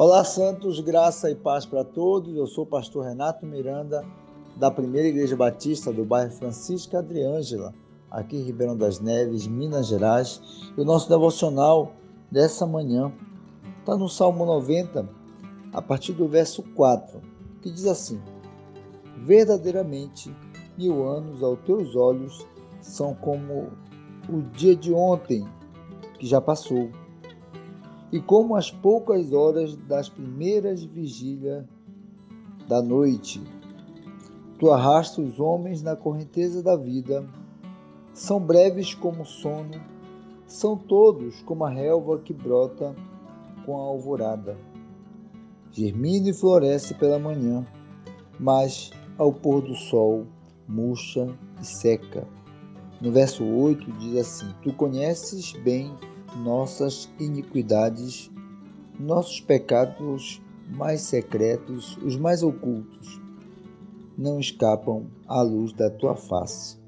Olá, Santos, graça e paz para todos. Eu sou o pastor Renato Miranda, da Primeira Igreja Batista do bairro Francisca Adriângela, aqui em Ribeirão das Neves, Minas Gerais. E o nosso devocional dessa manhã está no Salmo 90, a partir do verso 4, que diz assim: Verdadeiramente, mil anos aos teus olhos são como o dia de ontem, que já passou e como as poucas horas das primeiras vigílias da noite. Tu arrasta os homens na correnteza da vida, são breves como o sono, são todos como a relva que brota com a alvorada. Germina e floresce pela manhã, mas ao pôr do sol murcha e seca. No verso 8 diz assim: Tu conheces bem nossas iniquidades, nossos pecados mais secretos, os mais ocultos, não escapam à luz da tua face.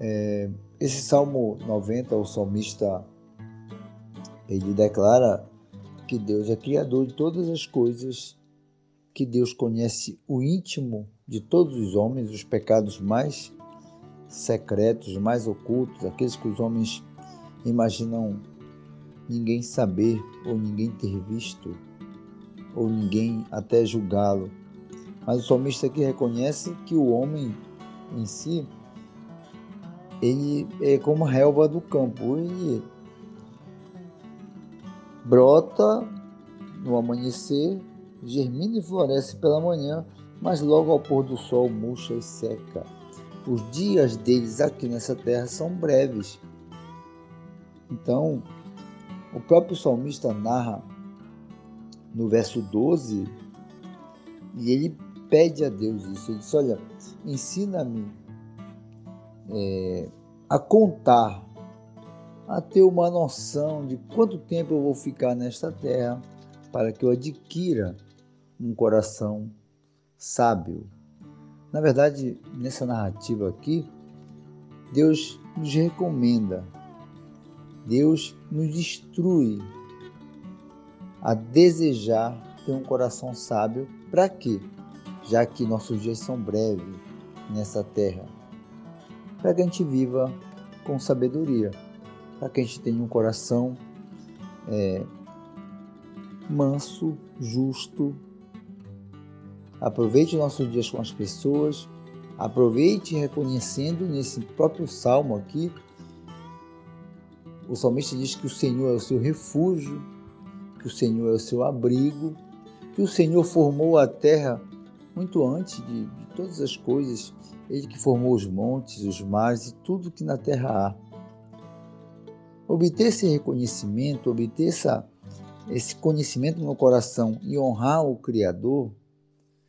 É, esse Salmo 90, o salmista, ele declara que Deus é criador de todas as coisas, que Deus conhece o íntimo de todos os homens, os pecados mais secretos, mais ocultos, aqueles que os homens imaginam ninguém saber ou ninguém ter visto ou ninguém até julgá-lo. Mas o salmista aqui reconhece que o homem em si ele é como a relva do campo, ele brota no amanhecer, germina e floresce pela manhã, mas logo ao pôr do sol murcha e seca. Os dias deles aqui nessa terra são breves. Então, o próprio salmista narra no verso 12 e ele pede a Deus isso. Ele diz: Olha, ensina-me é, a contar, a ter uma noção de quanto tempo eu vou ficar nesta terra para que eu adquira um coração sábio. Na verdade, nessa narrativa aqui, Deus nos recomenda Deus nos instrui a desejar ter um coração sábio. Para quê? Já que nossos dias são breves nessa terra. Para que a gente viva com sabedoria. Para que a gente tenha um coração é, manso, justo. Aproveite nossos dias com as pessoas. Aproveite reconhecendo nesse próprio salmo aqui o salmista diz que o Senhor é o seu refúgio, que o Senhor é o seu abrigo, que o Senhor formou a terra muito antes de, de todas as coisas, Ele que formou os montes, os mares e tudo que na terra há. Obter esse reconhecimento, obter essa, esse conhecimento no coração e honrar o Criador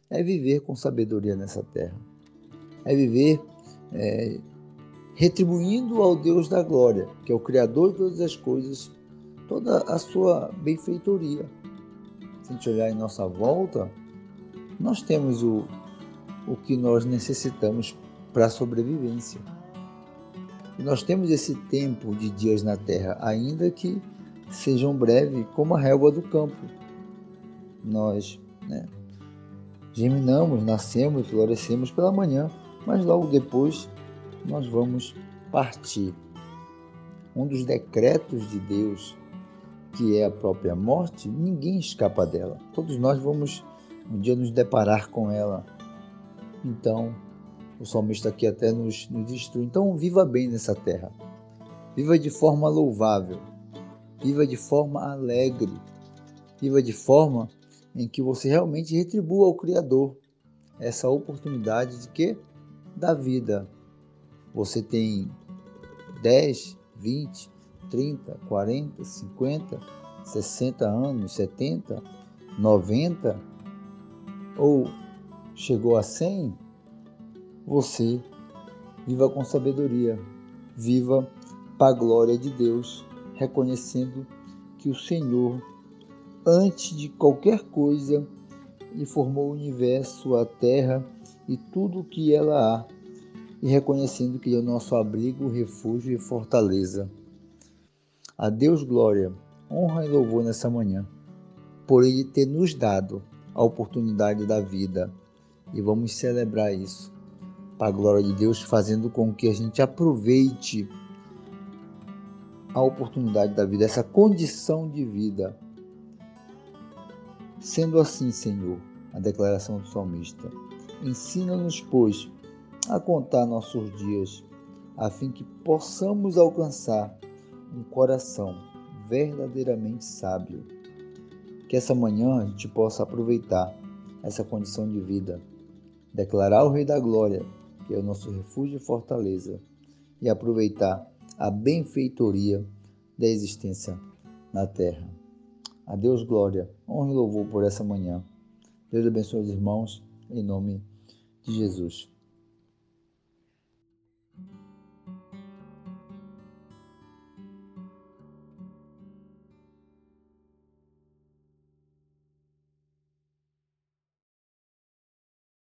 é viver com sabedoria nessa terra. É viver é, retribuindo ao Deus da glória, que é o Criador de todas as coisas, toda a sua benfeitoria. Se a gente olhar em nossa volta, nós temos o, o que nós necessitamos para a sobrevivência. Nós temos esse tempo de dias na terra, ainda que sejam breves, como a relva do campo. Nós né, germinamos, nascemos, florescemos pela manhã, mas logo depois nós vamos partir. Um dos decretos de Deus, que é a própria morte, ninguém escapa dela. Todos nós vamos um dia nos deparar com ela. Então, o salmista aqui até nos, nos. Então, viva bem nessa terra. Viva de forma louvável. Viva de forma alegre. Viva de forma em que você realmente retribua ao Criador essa oportunidade de que? Da vida, você tem 10, 20, 30, 40, 50, 60 anos, 70, 90 ou chegou a 100, você viva com sabedoria, viva para a glória de Deus, reconhecendo que o Senhor, antes de qualquer coisa, lhe formou o universo, a terra e tudo o que ela há e reconhecendo que é o nosso abrigo, refúgio e fortaleza. A Deus glória, honra e louvor nessa manhã. por Ele ter nos dado a oportunidade da vida. E vamos celebrar isso, para a glória de Deus, fazendo com que a gente aproveite a oportunidade da vida, essa condição de vida. Sendo assim, Senhor, a declaração do salmista, ensina-nos, pois, a contar nossos dias, a fim que possamos alcançar um coração verdadeiramente sábio. Que essa manhã a gente possa aproveitar essa condição de vida, declarar o Rei da Glória, que é o nosso refúgio e fortaleza, e aproveitar a benfeitoria da existência na terra. A Deus glória, honra e louvor por essa manhã. Deus abençoe os irmãos, em nome de Jesus.